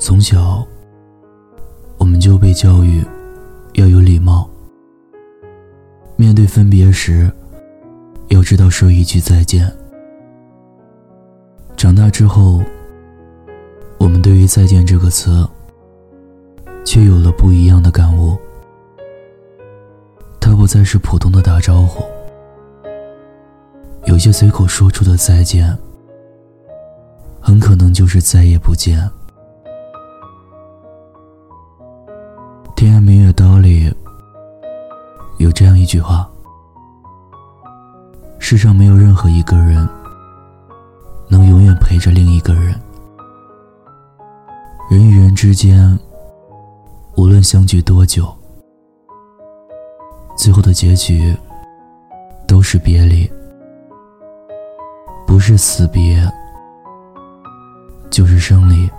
从小，我们就被教育要有礼貌。面对分别时，要知道说一句再见。长大之后，我们对于“再见”这个词，却有了不一样的感悟。它不再是普通的打招呼，有些随口说出的再见，很可能就是再也不见。《天涯明月刀》里有这样一句话：“世上没有任何一个人能永远陪着另一个人。人与人之间，无论相聚多久，最后的结局都是别离，不是死别，就是生离。”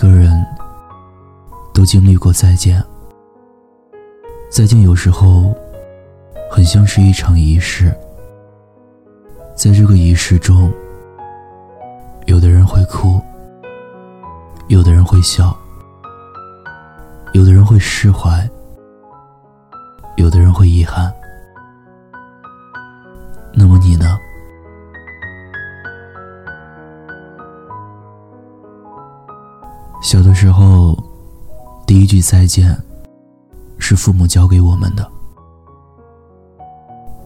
每个人都经历过再见，再见有时候很像是一场仪式，在这个仪式中，有的人会哭，有的人会笑，有的人会释怀，有的人会遗憾。那么你呢？小的时候，第一句再见，是父母教给我们的。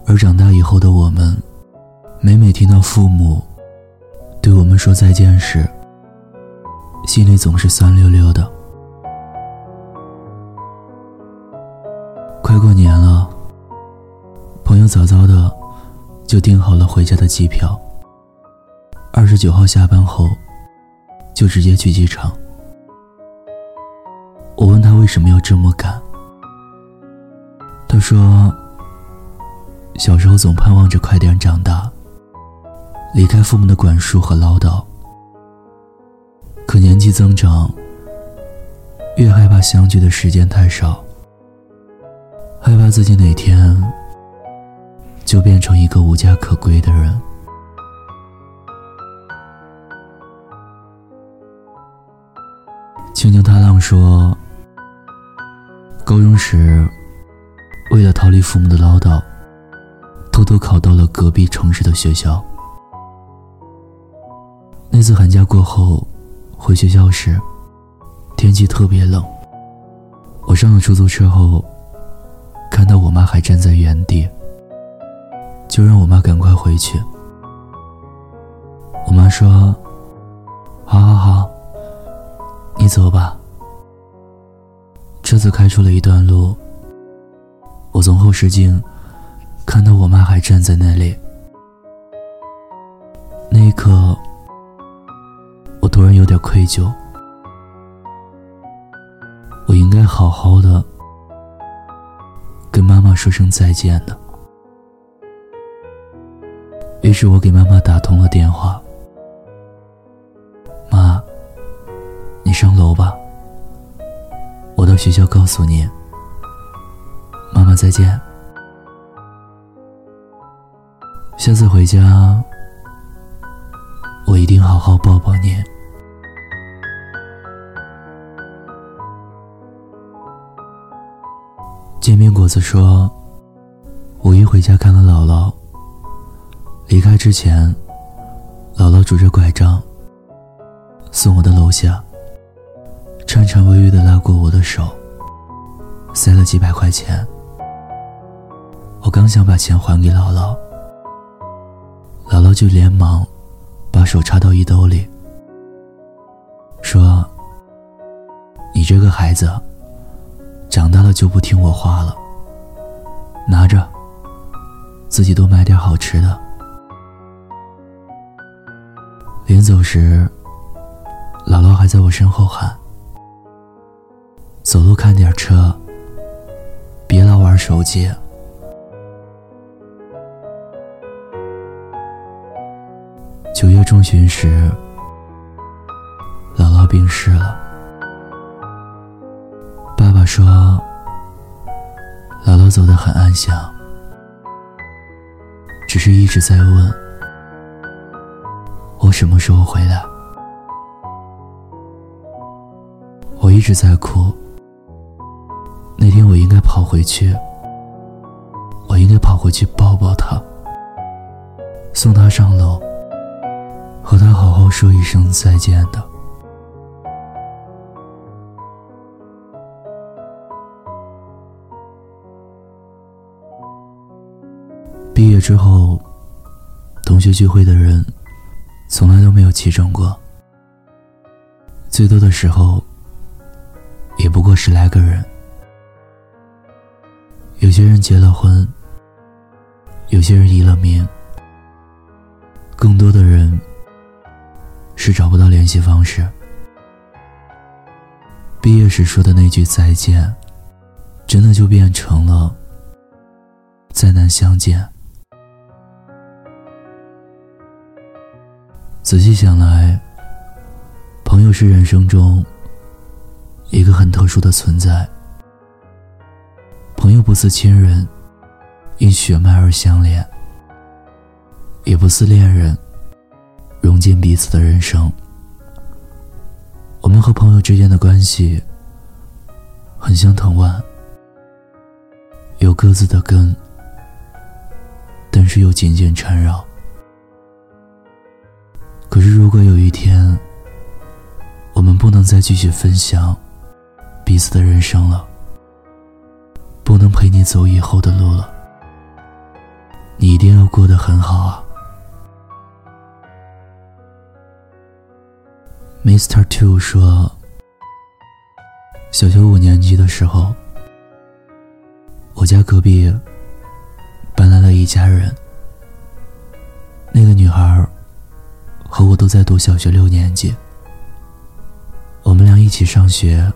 而长大以后的我们，每每听到父母对我们说再见时，心里总是酸溜溜的。快过年了，朋友早早的就订好了回家的机票。二十九号下班后，就直接去机场。我问他为什么要这么赶，他说：“小时候总盼望着快点长大，离开父母的管束和唠叨。可年纪增长，越害怕相聚的时间太少，害怕自己哪天就变成一个无家可归的人。”青青踏浪说。高中时，为了逃离父母的唠叨，偷偷考到了隔壁城市的学校。那次寒假过后，回学校时，天气特别冷。我上了出租车后，看到我妈还站在原地，就让我妈赶快回去。我妈说：“好好好，你走吧。”车子开出了一段路，我从后视镜看到我妈还站在那里。那一刻，我突然有点愧疚，我应该好好的跟妈妈说声再见的。于是我给妈妈打通了电话：“妈，你上楼吧。”学校告诉你，妈妈再见。下次回家，我一定好好抱抱你。煎饼果子说，五一回家看了姥姥。离开之前，姥姥拄着拐杖送我的楼下。颤颤巍巍的拉过我的手，塞了几百块钱。我刚想把钱还给姥姥，姥姥就连忙把手插到衣兜里，说：“你这个孩子，长大了就不听我话了。拿着，自己多买点好吃的。”临走时，姥姥还在我身后喊。走路看点车，别老玩手机。九月中旬时，姥姥病逝了。爸爸说，姥姥走得很安详，只是一直在问：我什么时候回来？我一直在哭。那天我应该跑回去，我应该跑回去抱抱他，送他上楼，和他好好说一声再见的。毕业之后，同学聚会的人从来都没有齐整过，最多的时候也不过十来个人。有些人结了婚，有些人移了民，更多的人是找不到联系方式。毕业时说的那句再见，真的就变成了再难相见。仔细想来，朋友是人生中一个很特殊的存在。朋友不似亲人，因血脉而相连；也不似恋人，融进彼此的人生。我们和朋友之间的关系，很像藤蔓，有各自的根，但是又紧紧缠绕。可是，如果有一天，我们不能再继续分享彼此的人生了，陪你走以后的路了，你一定要过得很好啊！Mr. Two 说，小学五年级的时候，我家隔壁搬来了一家人，那个女孩。和我都在读小学六年级，我们俩一起上学，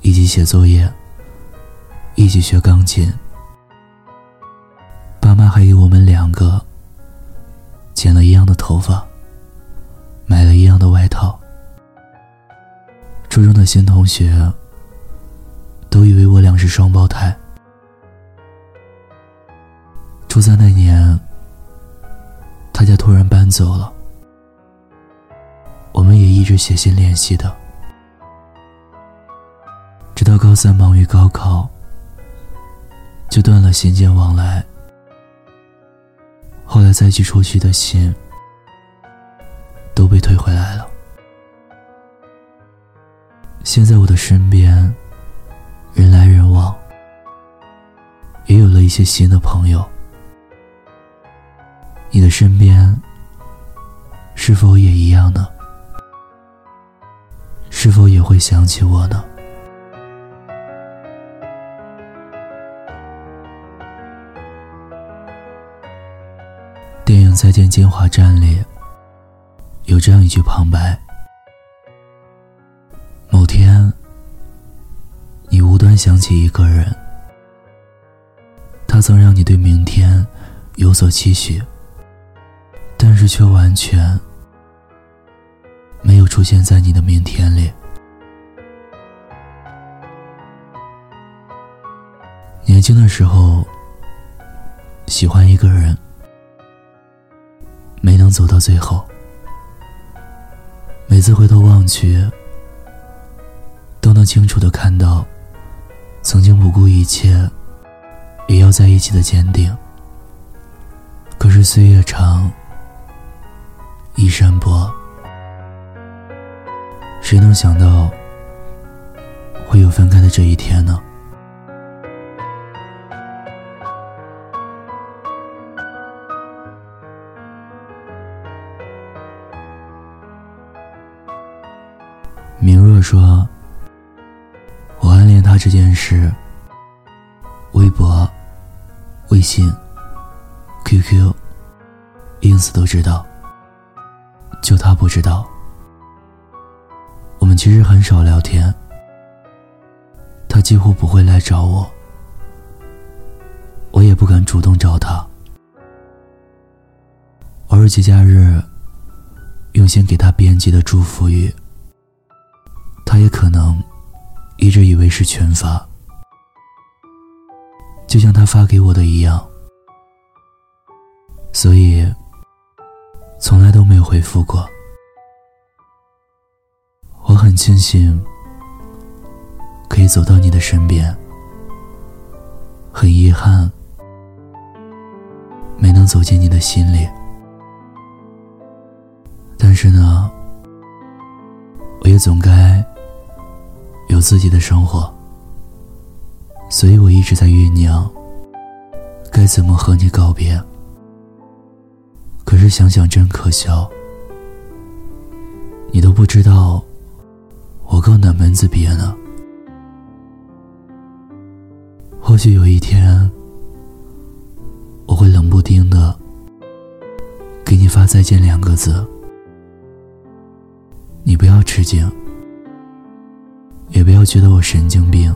一起写作业，一起学钢琴。爸妈还给我们两个剪了一样的头发，买了一样的外套。初中的新同学都以为我俩是双胞胎。初三那年，他家突然搬走了。我们也一直写信联系的，直到高三忙于高考，就断了信件往来。后来再寄出去的信都被退回来了。现在我的身边人来人往，也有了一些新的朋友。你的身边是否也一样呢？是否也会想起我呢？再见金华站》里有这样一句旁白：某天，你无端想起一个人，他曾让你对明天有所期许，但是却完全。没有出现在你的明天里。年轻的时候，喜欢一个人，没能走到最后。每次回头望去，都能清楚的看到，曾经不顾一切，也要在一起的坚定。可是岁月长，衣衫薄。谁能想到会有分开的这一天呢？明若说：“我暗恋他这件事，微博、微信、QQ、ins 都知道，就他不知道。”我们其实很少聊天，他几乎不会来找我，我也不敢主动找他。偶尔节假日，用心给他编辑的祝福语，他也可能一直以为是群发，就像他发给我的一样。所以，从来都没有回复过。我很庆幸可以走到你的身边，很遗憾没能走进你的心里。但是呢，我也总该有自己的生活，所以我一直在酝酿该怎么和你告别。可是想想真可笑，你都不知道我告哪门子别呢？或许有一天，我会冷不丁的给你发再见两个字，你不要吃惊，也不要觉得我神经病，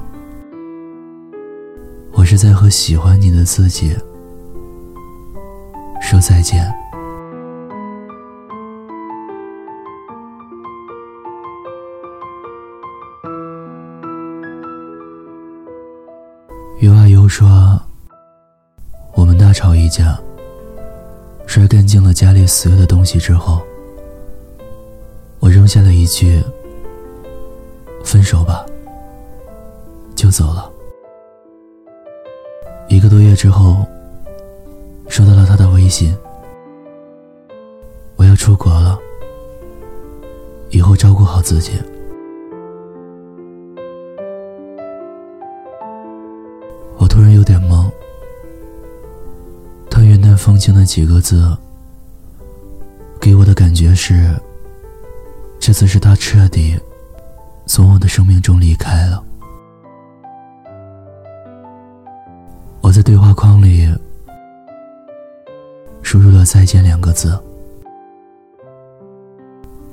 我是在和喜欢你的自己说再见。有啊有说，我们大吵一架，摔干净了家里所有的东西之后，我扔下了一句“分手吧”，就走了。一个多月之后，收到了他的微信：“我要出国了，以后照顾好自己。”我突然有点懵，他云淡风轻的几个字，给我的感觉是，这次是他彻底从我的生命中离开了。我在对话框里输入了“再见”两个字，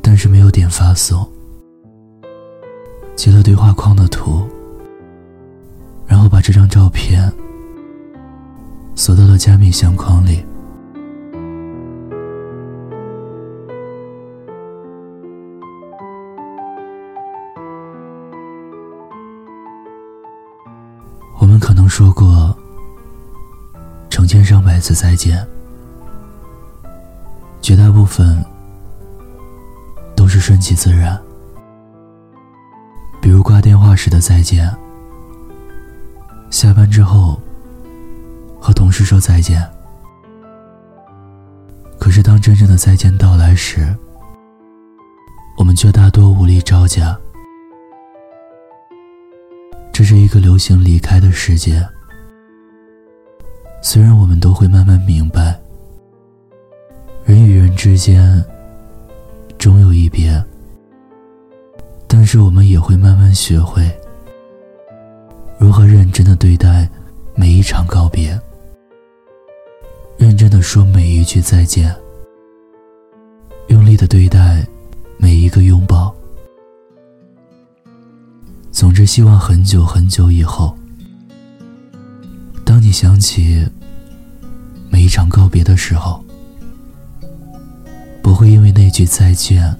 但是没有点发送，截了对话框的图。然后把这张照片锁到了加密相框里。说过成千上百次再见，绝大部分都是顺其自然，比如挂电话时的再见。下班之后，和同事说再见。可是当真正的再见到来时，我们却大多无力招架。这是一个流行离开的世界。虽然我们都会慢慢明白，人与人之间终有一别，但是我们也会慢慢学会。如何认真的对待每一场告别？认真的说每一句再见，用力的对待每一个拥抱。总之，希望很久很久以后，当你想起每一场告别的时候，不会因为那句再见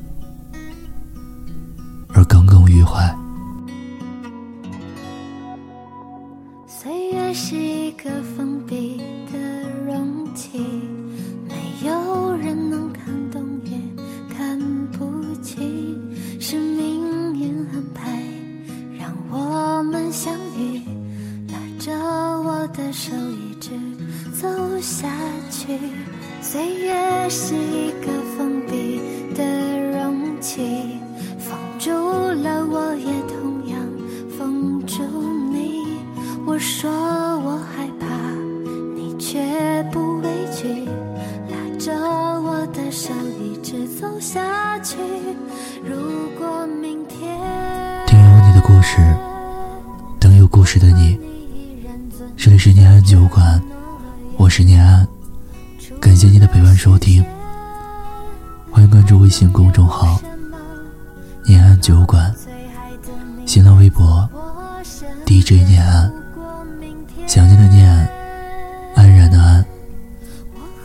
而耿耿于怀。岁月是一个封闭的容器，走下去，岁月是一个封闭的容器，封住了我也同样封住你。我说我害怕，你却不畏惧，拉着我的手一直走下去。如果明天听有你的故事，等有故事的你。这里是涅安酒馆。我是念安，感谢你的陪伴收听。欢迎关注微信公众号“念安酒馆”，新浪微博 DJ 念安，想念的念，安然的安。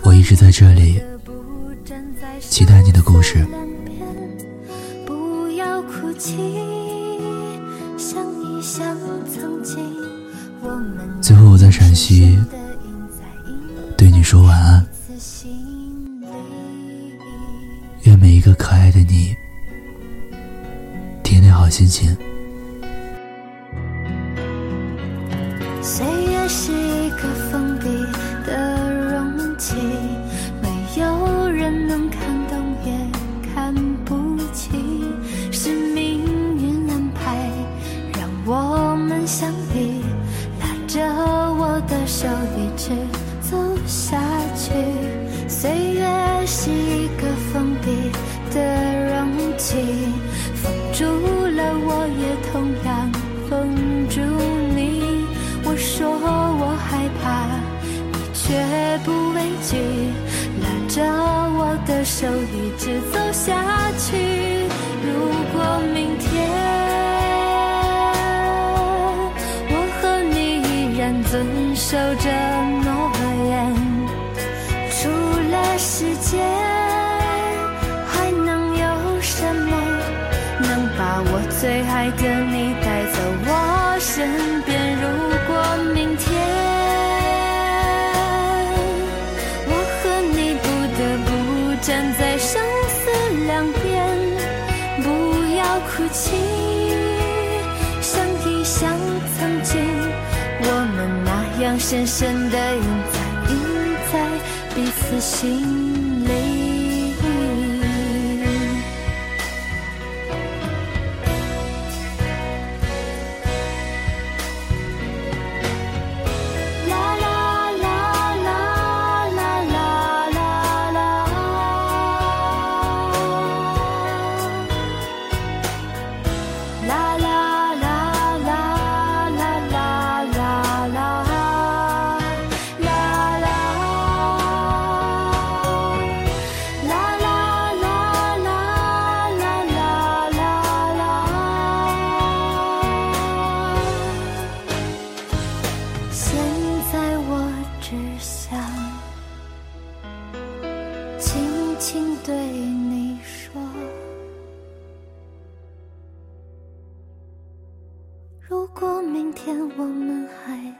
我一直在这里，期待你的故事。最后，我在陕西对你说晚安。愿每一个可爱的你，天天好心情。岁月是一个风。说我害怕你却不畏惧拉着我的手一直走下去。深深的印在印在彼此心。今天我们还